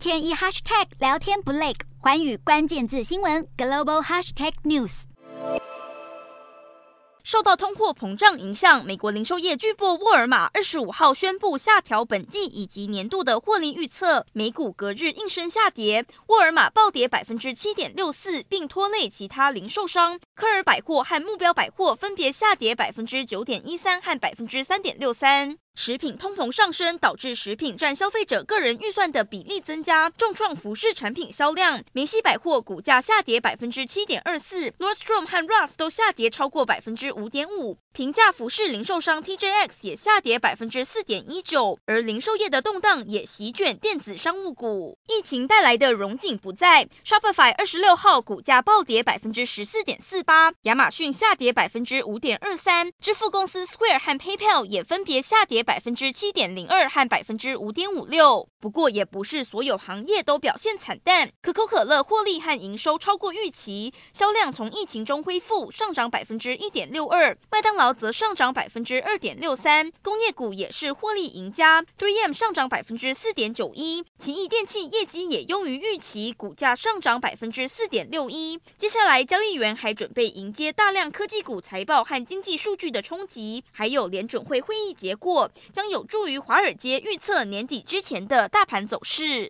天一 hashtag 聊天不累，寰宇关键字新闻 global hashtag news。受到通货膨胀影响，美国零售业巨擘沃尔玛二十五号宣布下调本季以及年度的获利预测，美股隔日应声下跌，沃尔玛暴跌百分之七点六四，并拖累其他零售商，科尔百货和目标百货分别下跌百分之九点一三和百分之三点六三。食品通膨上升，导致食品占消费者个人预算的比例增加，重创服饰产品销量。梅西百货股价下跌百分之七点二四，Nordstrom 和 Ross 都下跌超过百分之五点五。平价服饰零售商 TJX 也下跌百分之四点一九，而零售业的动荡也席卷电子商务股。疫情带来的荣景不再，Shopify 二十六号股价暴跌百分之十四点四八，亚马逊下跌百分之五点二三，支付公司 Square 和 PayPal 也分别下跌百分之七点零二和百分之五点五六。不过，也不是所有行业都表现惨淡，可口可乐获利和营收超过预期，销量从疫情中恢复，上涨百分之一点六二，麦当劳则上涨百分之二点六三，工业股也是获利赢家，3M 上涨百分之四点九一，奇异电器业绩也优于预期，股价上涨百分之四点六一。接下来，交易员还准备迎接大量科技股财报和经济数据的冲击，还有联准会会议结果，将有助于华尔街预测年底之前的大盘走势。